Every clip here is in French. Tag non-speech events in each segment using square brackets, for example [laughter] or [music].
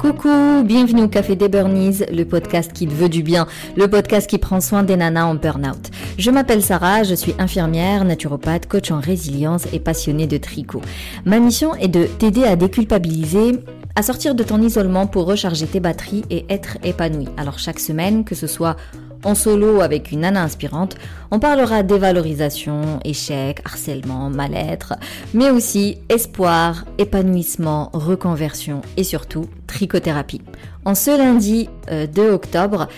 Coucou, bienvenue au Café des Burnies, le podcast qui te veut du bien, le podcast qui prend soin des nanas en burn-out. Je m'appelle Sarah, je suis infirmière, naturopathe, coach en résilience et passionnée de tricot. Ma mission est de t'aider à déculpabiliser à sortir de ton isolement pour recharger tes batteries et être épanoui. Alors chaque semaine, que ce soit en solo avec une nana inspirante, on parlera dévalorisation, échec, harcèlement, mal-être, mais aussi espoir, épanouissement, reconversion et surtout trichothérapie. En ce lundi 2 euh, octobre,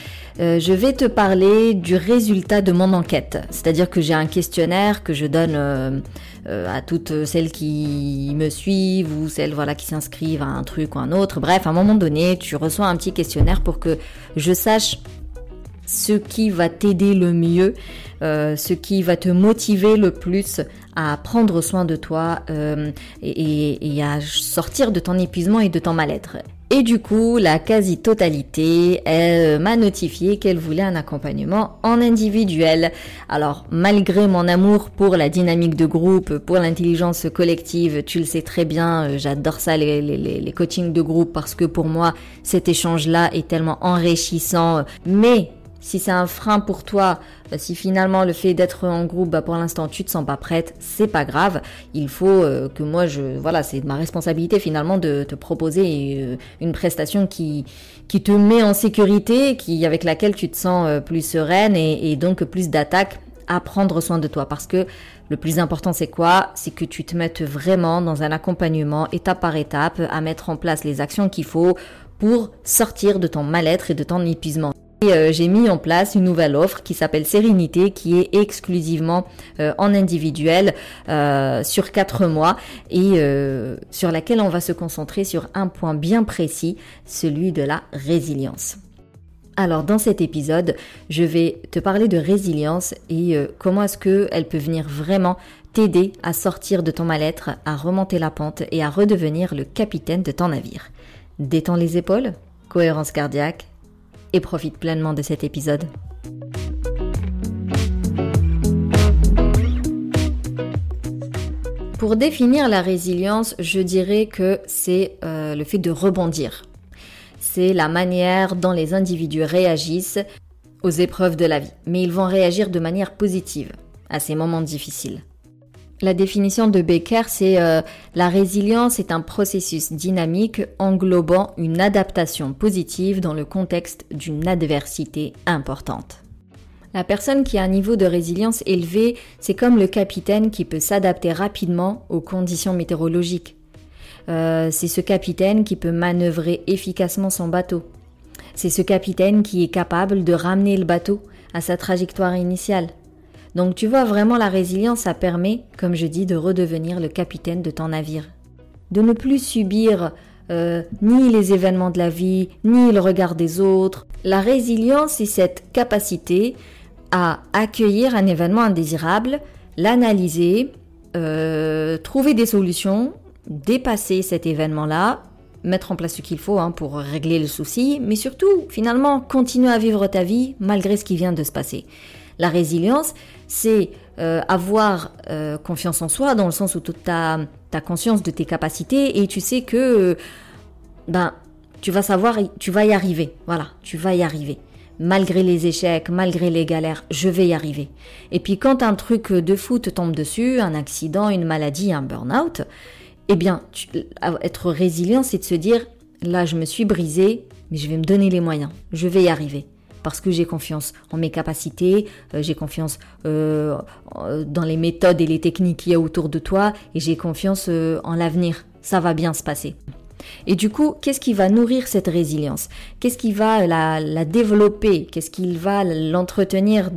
euh, je vais te parler du résultat de mon enquête. C'est-à-dire que j'ai un questionnaire que je donne euh, à toutes celles qui me suivent ou celles voilà, qui s'inscrivent à un truc ou un autre. Bref, à un moment donné, tu reçois un petit questionnaire pour que je sache ce qui va t'aider le mieux, euh, ce qui va te motiver le plus à prendre soin de toi euh, et, à sortir de ton épuisement et de ton mal-être. Et du coup, la quasi-totalité, elle m'a notifié qu'elle voulait un accompagnement en individuel. Alors, malgré mon amour pour la dynamique de groupe, pour l'intelligence collective, tu le sais très bien, euh, j'adore ça, les, les, les coachings de groupe, parce que pour moi, cet échange-là est tellement enrichissant. Mais si c'est un frein pour toi, bah, si finalement le fait d'être en groupe, bah, pour l'instant tu te sens pas prête, c'est pas grave. Il faut euh, que moi je, voilà, c'est ma responsabilité finalement de te proposer euh, une prestation qui qui te met en sécurité, qui avec laquelle tu te sens euh, plus sereine et, et donc plus d'attaque à prendre soin de toi parce que le plus important c'est quoi? C'est que tu te mettes vraiment dans un accompagnement étape par étape à mettre en place les actions qu'il faut pour sortir de ton mal-être et de ton épuisement. Euh, j'ai mis en place une nouvelle offre qui s'appelle Sérénité, qui est exclusivement euh, en individuel euh, sur quatre mois et sur laquelle on va se concentrer sur un point bien précis, celui de la résilience. Alors dans cet épisode, je vais te parler de résilience et comment est-ce qu'elle peut venir vraiment t'aider à sortir de ton mal-être, à remonter la pente et à redevenir le capitaine de ton navire. Détends les épaules, cohérence cardiaque, et profite pleinement de cet épisode. Pour définir la résilience, je dirais que c'est euh, le fait de rebondir. C'est la manière dont les individus réagissent aux épreuves de la vie. Mais ils vont réagir de manière positive à ces moments difficiles. La définition de Becker, c'est euh, la résilience est un processus dynamique englobant une adaptation positive dans le contexte d'une adversité importante. La personne qui a un niveau de résilience élevé, c'est comme le capitaine qui peut s'adapter rapidement aux conditions météorologiques. Euh, c'est ce capitaine qui peut manœuvrer efficacement son bateau. C'est ce capitaine qui est capable de ramener le bateau à sa trajectoire initiale. Donc tu vois vraiment la résilience, ça permet, comme je dis, de redevenir le capitaine de ton navire. De ne plus subir euh, ni les événements de la vie, ni le regard des autres. La résilience, c'est cette capacité à accueillir un événement indésirable, l'analyser, euh, trouver des solutions, dépasser cet événement-là, mettre en place ce qu'il faut hein, pour régler le souci, mais surtout, finalement, continuer à vivre ta vie malgré ce qui vient de se passer. La résilience, c'est euh, avoir euh, confiance en soi dans le sens où tu as, conscience de tes capacités et tu sais que euh, ben tu vas savoir, tu vas y arriver. Voilà, tu vas y arriver. Malgré les échecs, malgré les galères, je vais y arriver. Et puis quand un truc de fou te tombe dessus, un accident, une maladie, un burn-out, eh bien, être résilient, c'est de se dire, là, je me suis brisé, mais je vais me donner les moyens. Je vais y arriver parce que j'ai confiance en mes capacités, euh, j'ai confiance euh, dans les méthodes et les techniques qu'il y a autour de toi et j'ai confiance euh, en l'avenir. Ça va bien se passer. Et du coup, qu'est-ce qui va nourrir cette résilience? Qu'est-ce qui va la, développer? Qu'est-ce qui va l'entretenir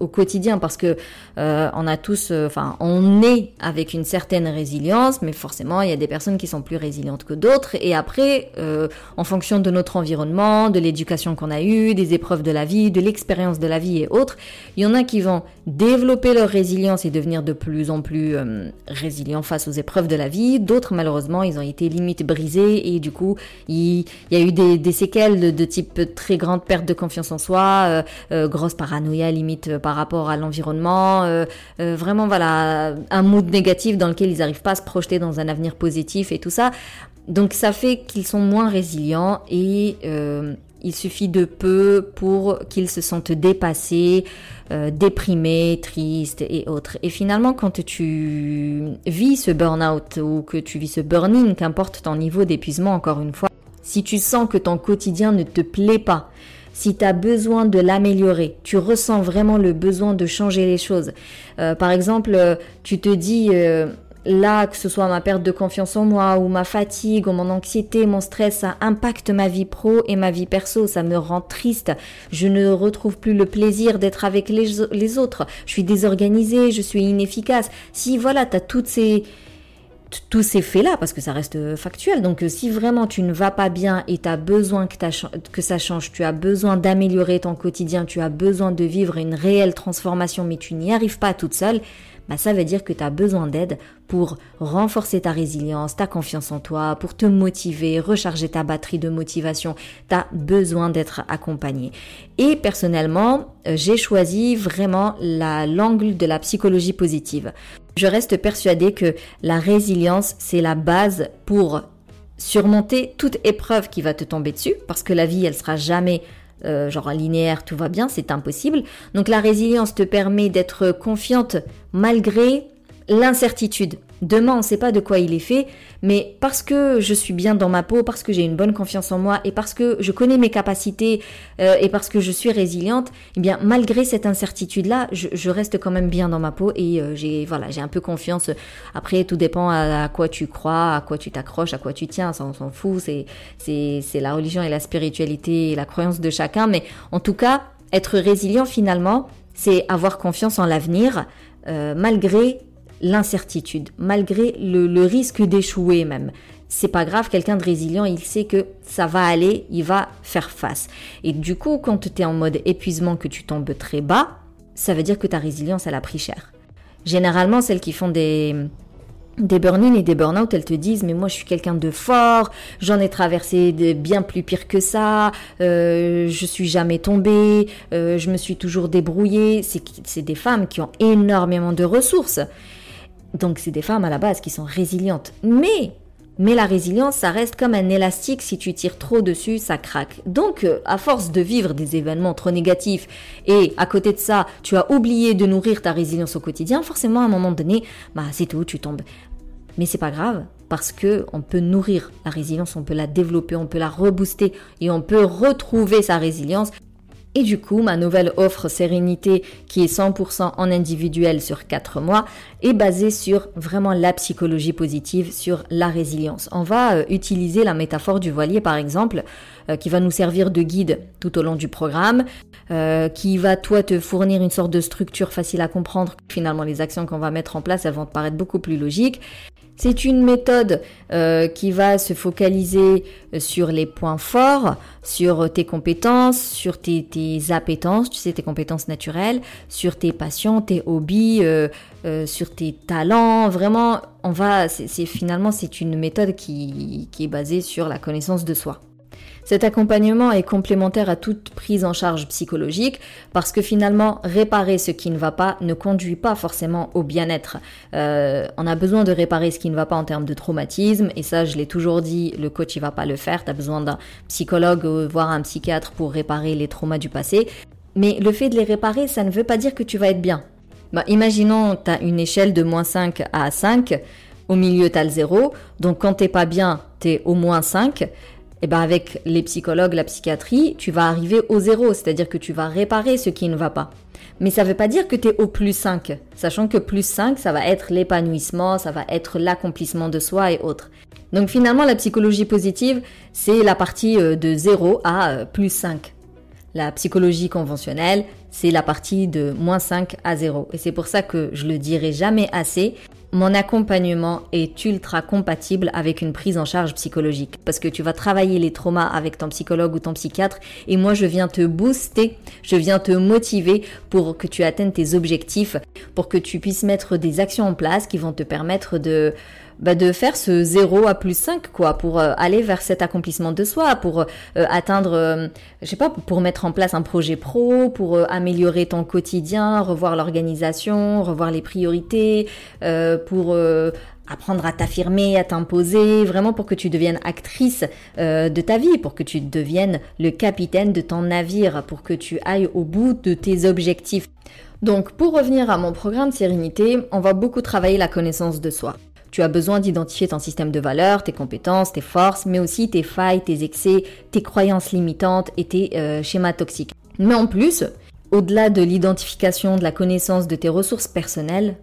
au quotidien? Parce que euh, on a tous, euh, enfin, on est avec une certaine résilience, mais forcément, il y a des personnes qui sont plus résilientes que d'autres. Et après, euh, en fonction de notre environnement, de l'éducation qu'on a eue, des épreuves de la vie, de l'expérience de la vie et autres, il y en a qui vont développer leur résilience et devenir de plus en plus résilients face aux épreuves de la vie. D'autres, malheureusement, ils ont été limite brisés et du coup il, y a eu des, séquelles de, type très grande perte de confiance en soi, euh, euh, grosse paranoïa limite euh, par rapport à l'environnement, vraiment voilà un mood négatif dans lequel ils n'arrivent pas à se projeter dans un avenir positif et tout ça. Donc ça fait qu'ils sont moins résilients et il suffit de peu pour qu'ils se sentent dépassés, déprimés, tristes et autres. Et finalement, quand tu vis ce burn-out ou que tu vis ce burn-in, qu'importe ton niveau d'épuisement, encore une fois, si tu sens que ton quotidien ne te plaît pas, si tu as besoin de l'améliorer, tu ressens vraiment le besoin de changer les choses. Euh, par exemple, tu te dis là, que ce soit ma perte de confiance en moi ou ma fatigue ou mon anxiété, mon stress, ça impacte ma vie pro et ma vie perso, ça me rend triste. Je ne retrouve plus le plaisir d'être avec les, autres. Je suis désorganisée, je suis inefficace. Si voilà, tu as toutes ces tous ces faits-là, parce que ça reste factuel. Donc si vraiment tu ne vas pas bien et tu as besoin que, que ça change, tu as besoin d'améliorer ton quotidien, tu as besoin de vivre une réelle transformation, mais tu n'y arrives pas toute seule, bah, ça veut dire que tu as besoin d'aide pour renforcer ta résilience, ta confiance en toi, pour te motiver, recharger ta batterie de motivation. Tu as besoin d'être accompagné. Et personnellement, euh, j'ai choisi vraiment l'angle de la psychologie positive. Je reste persuadée que la résilience, c'est la base pour surmonter toute épreuve qui va te tomber dessus, parce que la vie, elle sera jamais euh, genre linéaire, tout va bien, c'est impossible. Donc la résilience te permet d'être confiante malgré l'incertitude. Demain, on ne sait pas de quoi il est fait, mais parce que je suis bien dans ma peau, parce que j'ai une bonne confiance en moi et parce que je connais mes capacités euh, et parce que je suis résiliente, eh bien, malgré cette incertitude-là, je, reste quand même bien dans ma peau et euh, j'ai voilà, j'ai un peu confiance. Après, tout dépend à, quoi tu crois, à quoi tu t'accroches, à quoi tu tiens. Ça, on s'en fout. C'est c'est la religion et la spiritualité la croyance de chacun, mais en tout cas, être résilient finalement, c'est avoir confiance en l'avenir euh, malgré l'incertitude, malgré le, risque d'échouer même. C'est pas grave, quelqu'un de résilient, il sait que ça va aller, il va faire face. Et du coup, quand tu es en mode épuisement, que tu tombes très bas, ça veut dire que ta résilience, elle a pris cher. Généralement, celles qui font des, des burn-in et des burn-out, elles te disent mais moi je suis quelqu'un de fort, j'en ai traversé de bien plus pire que ça, euh, je suis jamais tombée, euh, je me suis toujours débrouillée. C'est des femmes qui ont énormément de ressources. Donc c'est des femmes à la base qui sont résilientes. Mais mais la résilience, ça reste comme un élastique, si tu tires trop dessus, ça craque. Donc, euh, à force de vivre des événements trop négatifs et à côté de ça, tu as oublié de nourrir ta résilience au quotidien, forcément, à un moment donné, bah, c'est tout, tu tombes. Mais c'est pas grave, parce que on peut nourrir la résilience, on peut la développer, on peut la rebooster et on peut retrouver sa résilience et du coup, ma nouvelle offre Sérénité, qui est 100% en individuel sur 4 mois, est basée sur vraiment la psychologie positive, sur la résilience. On va euh, utiliser la métaphore du voilier, par exemple, euh, qui va nous servir de guide tout au long du programme, euh, qui va, toi, te fournir une sorte de structure facile à comprendre. Finalement, les actions qu'on va mettre en place, elles vont te paraître beaucoup plus logiques. C'est une méthode euh, qui va se focaliser euh, sur les points forts, sur tes compétences, sur tes, appétences, tu sais, tes compétences naturelles, sur tes passions, tes hobbies, euh, sur tes talents. Vraiment, on va, c'est finalement, c'est une méthode qui est basée sur la connaissance de soi. Cet accompagnement est complémentaire à toute prise en charge psychologique parce que finalement, réparer ce qui ne va pas ne conduit pas forcément au bien-être. Euh, on a besoin de réparer ce qui ne va pas en termes de traumatisme et ça, je l'ai toujours dit, le coach il va pas le faire. Tu as besoin d'un psychologue voire un psychiatre pour réparer les traumas du passé. Mais le fait de les réparer, ça ne veut pas dire que tu vas être bien. Bah, imaginons, tu as une échelle de moins 5 à 5. Au milieu, tu as le 0. Donc quand t'es pas bien, tu es au moins 5 eh ben avec les psychologues, la psychiatrie, tu vas arriver au zéro, c'est-à-dire que tu vas réparer ce qui ne va pas. Mais ça ne veut pas dire que tu es au plus 5, sachant que plus 5, ça va être l'épanouissement, ça va être l'accomplissement de soi et autres. Donc finalement, la psychologie positive, c'est la partie euh, de 0 à euh, plus 5. La psychologie conventionnelle, c'est la partie de moins 5 à 0. Et c'est pour ça que je le dirai jamais assez, mon accompagnement est ultra compatible avec une prise en charge psychologique. Parce que tu vas travailler les traumas avec ton psychologue ou ton psychiatre et moi je viens te booster, je viens te motiver pour que tu atteignes tes objectifs, pour que tu puisses mettre des actions en place qui vont te permettre de bah, de faire ce 0 à plus 5 quoi pour euh, aller vers cet accomplissement de soi pour euh, atteindre euh, je sais pas pour mettre en place un projet pro pour améliorer ton quotidien revoir l'organisation revoir les priorités pour apprendre à t'affirmer, à t'imposer, vraiment pour que tu deviennes actrice de ta vie, pour que tu deviennes le capitaine de ton navire, pour que tu ailles au bout de tes objectifs. Donc pour revenir à mon programme de sérénité, on va beaucoup travailler la connaissance de soi. Tu as besoin d'identifier ton système de valeurs, tes compétences, tes forces, mais aussi tes failles, tes excès, tes croyances limitantes et tes euh, schémas toxiques. Mais en plus, au-delà de l'identification, de la connaissance de tes ressources personnelles,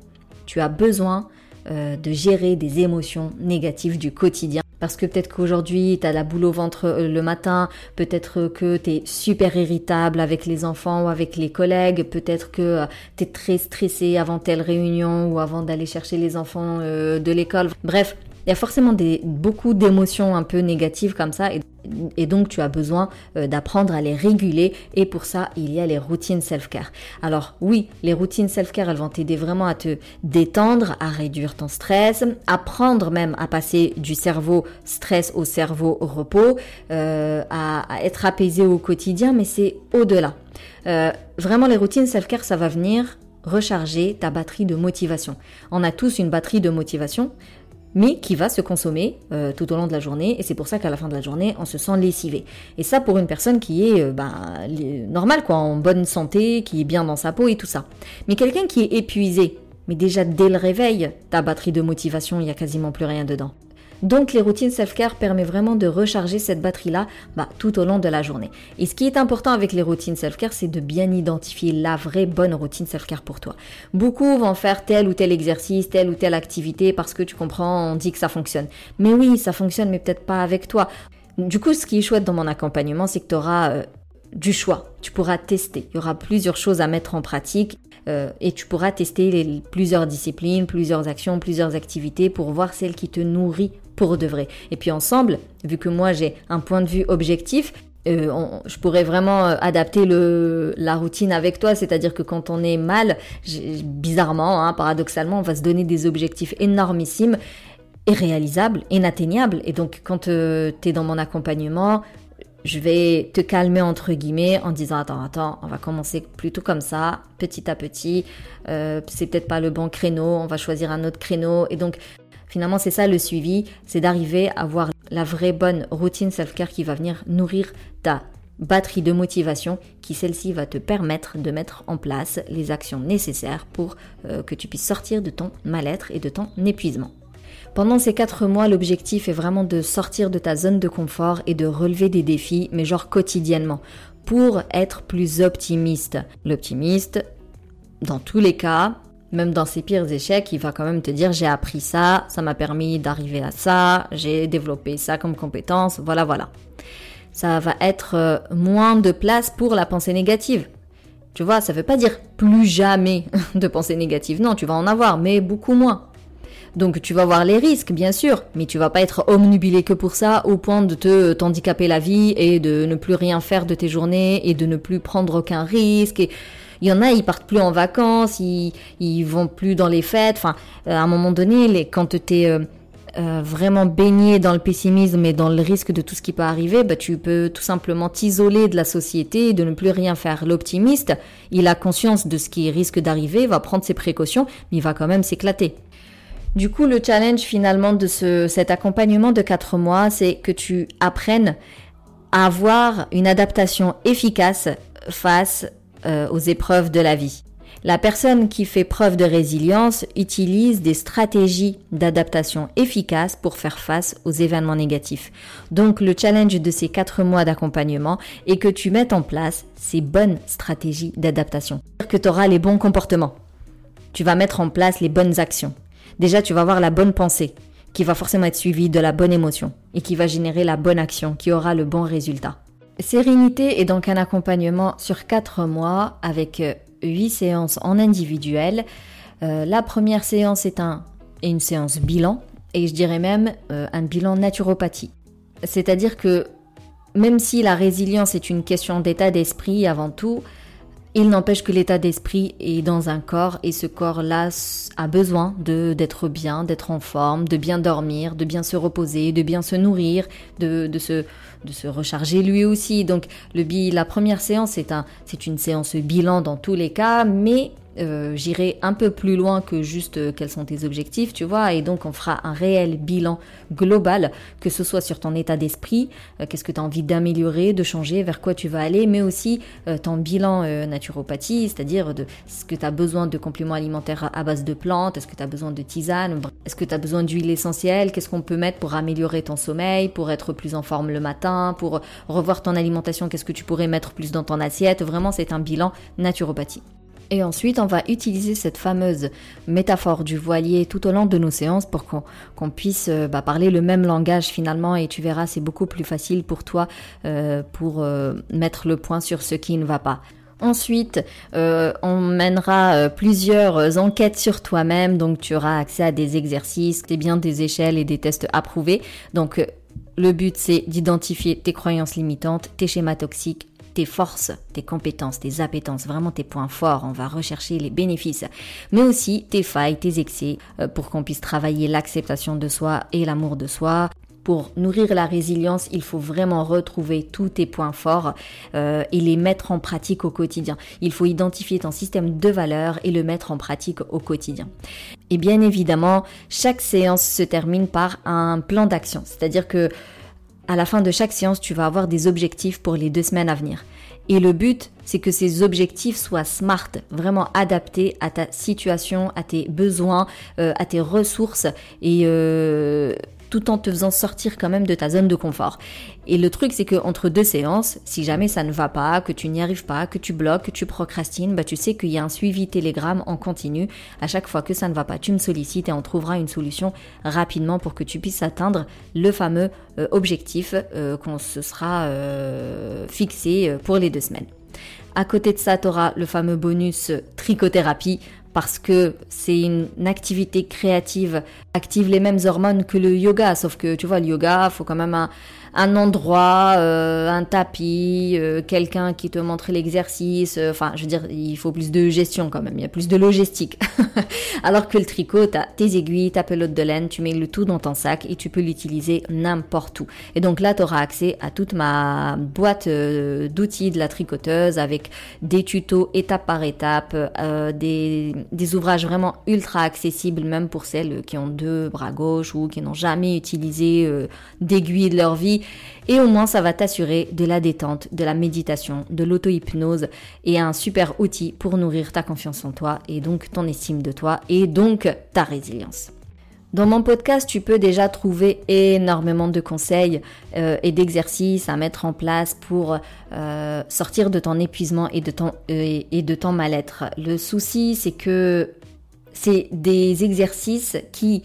tu as besoin euh, de gérer des émotions négatives du quotidien parce que peut-être qu'aujourd'hui, tu as la boule au ventre euh, le matin, peut-être que tu es super irritable avec les enfants ou avec les collègues, peut-être que euh, tu es très stressé avant telle réunion ou avant d'aller chercher les enfants euh, de l'école. Bref, il y a forcément beaucoup d'émotions un peu négatives comme ça et, donc tu as besoin euh, d'apprendre à les réguler et pour ça il y a les routines self-care. Alors oui, les routines self-care elles vont t'aider vraiment à te détendre, à réduire ton stress, apprendre même à passer du cerveau stress au cerveau repos, euh, à, à, être apaisé au quotidien mais c'est au-delà. Euh, vraiment les routines self-care ça va venir recharger ta batterie de motivation. On a tous une batterie de motivation mais qui va se consommer euh, tout au long de la journée, et c'est pour ça qu'à la fin de la journée, on se sent lessivé. Et ça pour une personne qui est euh, ben, normale, quoi, en bonne santé, qui est bien dans sa peau et tout ça. Mais quelqu'un qui est épuisé, mais déjà dès le réveil, ta batterie de motivation, il n'y a quasiment plus rien dedans. Donc les routines self-care permettent vraiment de recharger cette batterie-là bah, tout au long de la journée. Et ce qui est important avec les routines self-care, c'est de bien identifier la vraie bonne routine self-care pour toi. Beaucoup vont faire tel ou tel exercice, telle ou telle activité parce que tu comprends, on dit que ça fonctionne. Mais oui, ça fonctionne, mais peut-être pas avec toi. Du coup, ce qui est chouette dans mon accompagnement, c'est que tu auras euh, du choix. Tu pourras tester. Il y aura plusieurs choses à mettre en pratique euh, et tu pourras tester plusieurs disciplines, plusieurs actions, plusieurs activités pour voir celle qui te nourrit pour de vrai. Et puis ensemble, vu que moi j'ai un point de vue objectif, euh, je pourrais vraiment euh, adapter la routine avec toi, c'est-à-dire que quand on est mal, bizarrement, hein, paradoxalement, on va se donner des objectifs énormissimes et réalisables, inatteignables. Et donc quand euh, tu es dans mon accompagnement, je vais te calmer entre guillemets en disant attends attends on va commencer plutôt comme ça petit à petit euh, c'est peut-être pas le bon créneau on va choisir un autre créneau et donc finalement c'est ça le suivi c'est d'arriver à avoir la vraie bonne routine self-care qui va venir nourrir ta batterie de motivation qui celle-ci va te permettre de mettre en place les actions nécessaires pour euh, que tu puisses sortir de ton mal-être et de ton épuisement. Pendant ces quatre mois, l'objectif est vraiment de sortir de ta zone de confort et de relever des défis, mais genre quotidiennement, pour être plus optimiste. L'optimiste, dans tous les cas, même dans ses pires échecs, il va quand même te dire j'ai appris ça, ça m'a permis d'arriver à ça, j'ai développé ça comme compétence, voilà voilà. Ça va être euh, moins de place pour la pensée négative. Tu vois, ça veut pas dire plus jamais [laughs] de pensée négative. Non, tu vas en avoir, mais beaucoup moins. Donc tu vas voir les risques, bien sûr, mais tu vas pas être omnubilé que pour ça, au point de te t'handicaper la vie et de ne plus rien faire de tes journées et de ne plus prendre aucun risque. Et il y en a, ils partent plus en vacances, ils, ils vont plus dans les fêtes. Enfin, euh, à un moment donné, les, quand tu es euh, euh, vraiment baigné dans le pessimisme et dans le risque de tout ce qui peut arriver, bah, tu peux tout simplement t'isoler de la société et de ne plus rien faire. L'optimiste, il a conscience de ce qui risque d'arriver, va prendre ses précautions, mais il va quand même s'éclater. Du coup, le challenge finalement de ce, cet accompagnement de 4 mois, c'est que tu apprennes à avoir une adaptation efficace face euh, aux épreuves de la vie. La personne qui fait preuve de résilience utilise des stratégies d'adaptation efficaces pour faire face aux événements négatifs. Donc le challenge de ces 4 mois d'accompagnement est que tu mettes en place ces bonnes stratégies d'adaptation. Que tu auras les bons comportements. Tu vas mettre en place les bonnes actions déjà tu vas avoir la bonne pensée qui va forcément être suivie de la bonne émotion et qui va générer la bonne action qui aura le bon résultat. Sérénité est donc un accompagnement sur 4 mois avec 8 euh, séances en individuel. Euh, la première séance est, un, une séance bilan et je dirais même euh, un bilan naturopathie. C'est-à-dire que même si la résilience est une question d'état d'esprit avant tout, Il n'empêche que l'état d'esprit est dans un corps et ce corps-là a besoin d'être bien, d'être en forme, de bien dormir, de bien se reposer, de bien se nourrir, de, se recharger lui aussi. Donc le la première séance c'est un une séance bilan dans tous les cas, mais euh, j'irai un peu plus loin que juste euh, quels sont tes objectifs, tu vois, et donc on fera un réel bilan global, que ce soit sur ton état d'esprit, euh, qu'est-ce que tu as envie d'améliorer, de changer, vers quoi tu vas aller, mais aussi ton bilan naturopathie, c'est-à-dire de ce que tu as besoin de compléments alimentaires à base de plantes, est-ce que tu as besoin de tisane, est-ce que tu as besoin d'huile essentielle, qu'est-ce qu'on peut mettre pour améliorer ton sommeil, pour être plus en forme le matin, pour revoir ton alimentation, qu'est-ce que tu pourrais mettre plus dans ton assiette, vraiment c'est un bilan naturopathie. Et ensuite, on va utiliser cette fameuse métaphore du voilier tout au long de nos séances pour qu'on puisse euh, bah, parler le même langage finalement. Et tu verras, c'est beaucoup plus facile pour toi euh, pour euh, mettre le point sur ce qui ne va pas. Ensuite, on mènera plusieurs enquêtes sur toi-même, donc tu auras accès à des exercices, des bien des échelles et des tests approuvés. Donc le but c'est d'identifier tes croyances limitantes, tes schémas toxiques, tes forces, tes compétences, tes appétences, vraiment tes points forts. On va rechercher les bénéfices, mais aussi tes failles, tes excès, euh, pour qu'on puisse travailler l'acceptation de soi et l'amour de soi. Pour nourrir la résilience, il faut vraiment retrouver tous tes points forts euh, et les mettre en pratique au quotidien. Il faut identifier ton système de valeurs et le mettre en pratique au quotidien. Et bien évidemment, chaque séance se termine par un plan d'action, c'est-à-dire que à la fin de chaque séance, tu vas avoir des objectifs pour les deux semaines à venir. Et le but, c'est que ces objectifs soient smart, vraiment adaptés à ta situation, à tes besoins, euh, à tes ressources et euh, tout en te faisant sortir quand même de ta zone de confort. Et le truc, c'est que entre deux séances, si jamais ça ne va pas, que tu n'y arrives pas, que tu bloques, que tu procrastines, bah tu sais qu'il y a un suivi télégramme en continu. À chaque fois que ça ne va pas, tu me sollicites et on trouvera une solution rapidement pour que tu puisses atteindre le fameux euh, objectif euh, qu'on se sera euh, fixé pour les deux semaines. À côté de ça, tu auras le fameux bonus trichothérapie parce que c'est une activité créative, active les mêmes hormones que le yoga, sauf que tu vois, le yoga, faut quand même un, un endroit, euh, un tapis, euh, quelqu'un qui te montre l'exercice. Euh, enfin, je veux dire, il faut plus de gestion quand même. Il y a plus de logistique. [laughs] Alors que le tricot, t'as tes aiguilles, ta pelote de laine, tu mets le tout dans ton sac et tu peux l'utiliser n'importe où. Et donc là, tu auras accès à toute ma boîte d'outils de la tricoteuse avec des tutos étape par étape, des, des ouvrages vraiment ultra accessibles même pour celles qui ont deux bras gauche ou qui n'ont jamais utilisé d'aiguilles de leur vie et au moins ça va t'assurer de la détente, de la méditation, de l'auto-hypnose et un super outil pour nourrir ta confiance en toi et donc ton estime de toi et donc ta résilience. Dans mon podcast, tu peux déjà trouver énormément de conseils euh, et d'exercices à mettre en place pour euh, sortir de ton épuisement et de ton, et de ton mal-être. Le souci, c'est que c'est des exercices qui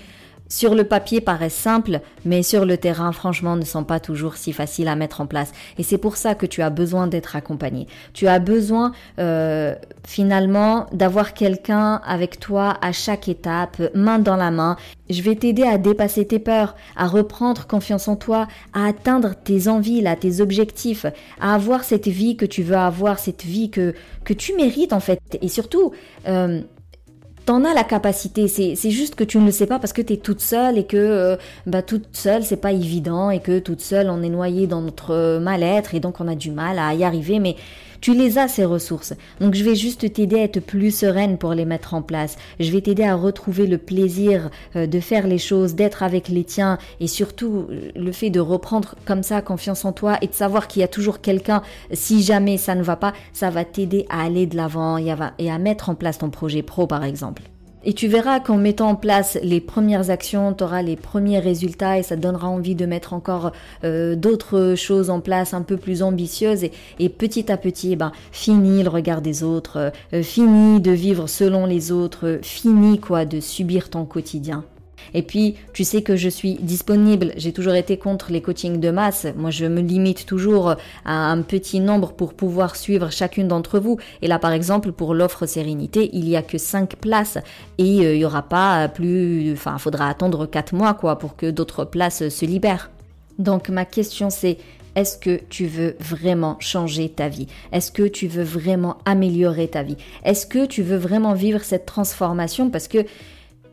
sur le papier paraissent simples, mais sur le terrain, franchement, ne sont pas toujours si faciles à mettre en place. Et c'est pour ça que tu as besoin d'être accompagné. Tu as besoin, euh, finalement, d'avoir quelqu'un avec toi à chaque étape, main dans la main. Je vais t'aider à dépasser tes peurs, à reprendre confiance en toi, à atteindre tes envies, là, tes objectifs, à avoir cette vie que tu veux avoir, cette vie que, que tu mérites, en fait. Et surtout, euh, T'en as la capacité, c'est juste que tu ne le sais pas parce que tu es toute seule et que euh, bah, toute seule c'est pas évident et que toute seule on est noyé dans notre mal-être et donc on a du mal à y arriver. Mais tu les as ces ressources. Donc je vais juste t'aider à être plus sereine pour les mettre en place. Je vais t'aider à retrouver le plaisir euh, de faire les choses, d'être avec les tiens et surtout euh, le fait de reprendre comme ça confiance en toi et de savoir qu'il y a toujours quelqu'un si jamais ça ne va pas, ça va t'aider à aller de l'avant et à mettre en place ton projet pro par exemple. Et tu verras qu'en mettant en place les premières actions, tu auras les premiers résultats et ça te donnera envie de mettre encore euh, d'autres choses en place un peu plus ambitieuses et, petit à petit, eh ben, fini le regard des autres, euh, fini de vivre selon les autres, fini quoi de subir ton quotidien. Et puis, tu sais que je suis disponible. J'ai toujours été contre les coachings de masse. Moi, je me limite toujours à un petit nombre pour pouvoir suivre chacune d'entre vous. Et là, par exemple, pour l'offre sérénité, il y a que 5 places et euh, il y aura pas plus, enfin, il faudra attendre 4 mois, quoi, pour que d'autres places se libèrent. Donc, ma question c'est, est-ce que tu veux vraiment changer ta vie? Est-ce que tu veux vraiment améliorer ta vie? Est-ce que tu veux vraiment vivre cette transformation? Parce que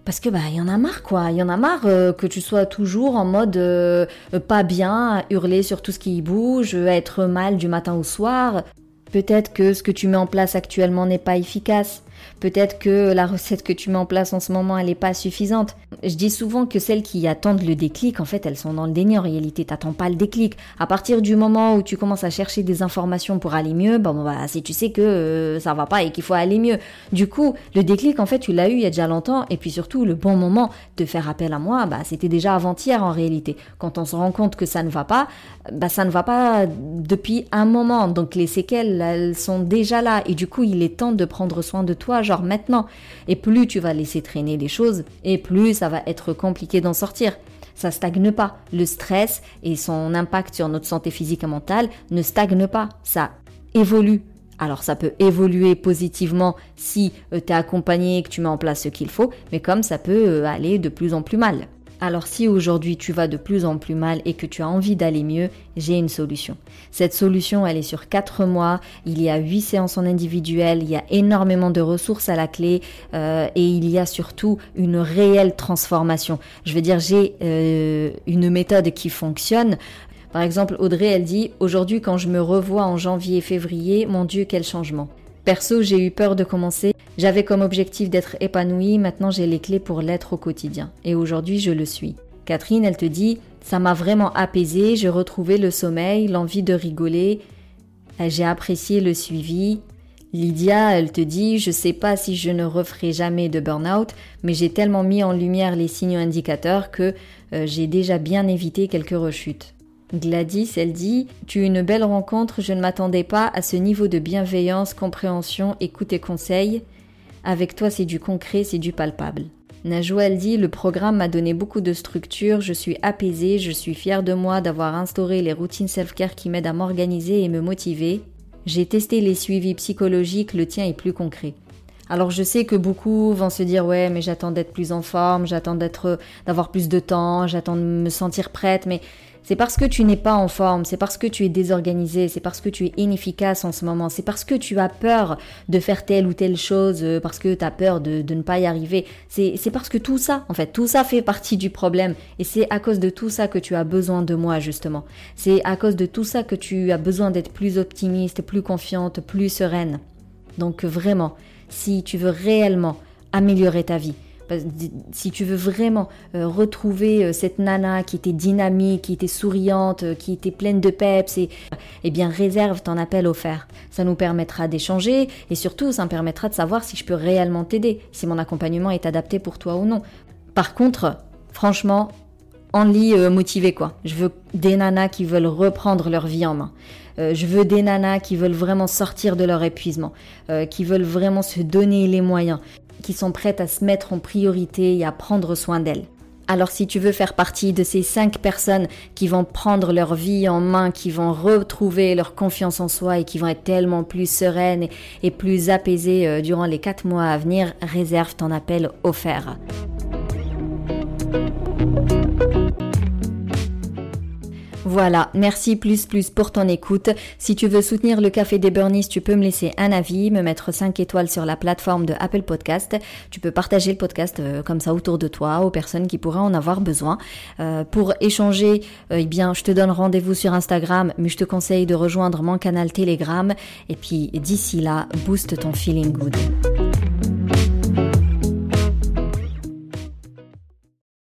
parce que bah il y en a marre quoi, il y en a marre euh, que tu sois toujours en mode euh, pas bien, hurler sur tout ce qui bouge, être mal du matin au soir. Peut-être que ce que tu mets en place actuellement n'est pas efficace. Peut-être que la recette que tu mets en place en ce moment, elle n'est pas suffisante. Je dis souvent que celles qui attendent le déclic, en fait, elles sont dans le déni en réalité. T'attends pas le déclic. À partir du moment où tu commences à chercher des informations pour aller mieux, bon, bah, si tu sais que euh, ça va pas et qu'il faut aller mieux. Du coup, le déclic, en fait, tu l'as eu il y a déjà longtemps. Et puis surtout, le bon moment de faire appel à moi, bah, c'était déjà avant-hier en réalité. Quand on se rend compte que ça ne va pas, bah, ça ne va pas depuis un moment. Donc les séquelles, elles sont déjà là. Et du coup, il est temps de prendre soin de toi genre maintenant. Et plus tu vas laisser traîner des choses, et plus ça va être compliqué d'en sortir. Ça stagne pas. Le stress et son impact sur notre santé physique et mentale ne stagne pas. Ça évolue. Alors ça peut évoluer positivement si euh, tu es accompagné et que tu mets en place ce qu'il faut, mais comme ça peut euh, aller de plus en plus mal. Alors si aujourd'hui tu vas de plus en plus mal et que tu as envie d'aller mieux, j'ai une solution. Cette solution, elle est sur 4 mois, il y a 8 séances en individuel, il y a énormément de ressources à la clé euh, et il y a surtout une réelle transformation. Je veux dire, j'ai euh, une méthode qui fonctionne. Par exemple, Audrey, elle dit, aujourd'hui quand je me revois en janvier et février, mon Dieu, quel changement. Perso, j'ai eu peur de commencer. J'avais comme objectif d'être épanouie, maintenant j'ai les clés pour l'être au quotidien. Et aujourd'hui, je le suis. Catherine, elle te dit, ça m'a vraiment apaisé, j'ai retrouvé le sommeil, l'envie de rigoler, j'ai apprécié le suivi. Lydia, elle te dit, je sais pas si je ne referai jamais de burn-out, mais j'ai tellement mis en lumière les signaux indicateurs que euh, j'ai déjà bien évité quelques rechutes. Gladys, elle dit Tu es une belle rencontre, je ne m'attendais pas à ce niveau de bienveillance, compréhension, écoute et conseil. Avec toi, c'est du concret, c'est du palpable. Najwa, elle dit Le programme m'a donné beaucoup de structure, je suis apaisée, je suis fière de moi d'avoir instauré les routines self-care qui m'aident à m'organiser et me motiver. J'ai testé les suivis psychologiques, le tien est plus concret. Alors je sais que beaucoup vont se dire ouais mais j'attends d'être plus en forme, j'attends d'être d'avoir plus de temps, j'attends de me sentir prête mais c'est parce que tu n'es pas en forme, c'est parce que tu es désorganisé, c'est parce que tu es inefficace en ce moment, c'est parce que tu as peur de faire telle ou telle chose, euh, parce que tu as peur de, ne pas y arriver. C'est parce que tout ça, en fait, tout ça fait partie du problème. Et c'est à cause de tout ça que tu as besoin de moi, justement. C'est à cause de tout ça que tu as besoin d'être plus optimiste, plus confiante, plus sereine. Donc vraiment, si tu veux réellement améliorer ta vie, si tu veux vraiment euh, retrouver euh, cette nana qui était dynamique, qui était souriante, euh, qui était pleine de peps, et, eh bien réserve ton appel offert. Ça nous permettra d'échanger et surtout ça me permettra de savoir si je peux réellement t'aider, si mon accompagnement est adapté pour toi ou non. Par contre, franchement, Only motivé quoi. Je veux des nanas qui veulent reprendre leur vie en main. je veux des nanas qui veulent vraiment sortir de leur épuisement, qui veulent vraiment se donner les moyens, qui sont prêtes à se mettre en priorité et à prendre soin d'elles. Alors si tu veux faire partie de ces cinq personnes qui vont prendre leur vie en main, qui vont retrouver leur confiance en soi et qui vont être tellement plus sereines et plus apaisées euh, durant les quatre mois à venir, réserve ton appel offert. Voilà, merci plus plus pour ton écoute. Si tu veux soutenir le Café des Burnies, tu peux me laisser un avis, me mettre 5 étoiles sur la plateforme de Apple Podcast. Tu peux partager le podcast euh, comme ça autour de toi aux personnes qui pourraient en avoir besoin. Euh, pour échanger, euh, eh bien, je te donne rendez-vous sur Instagram, mais je te conseille de rejoindre mon canal Telegram. Et puis d'ici là, booste ton feeling good.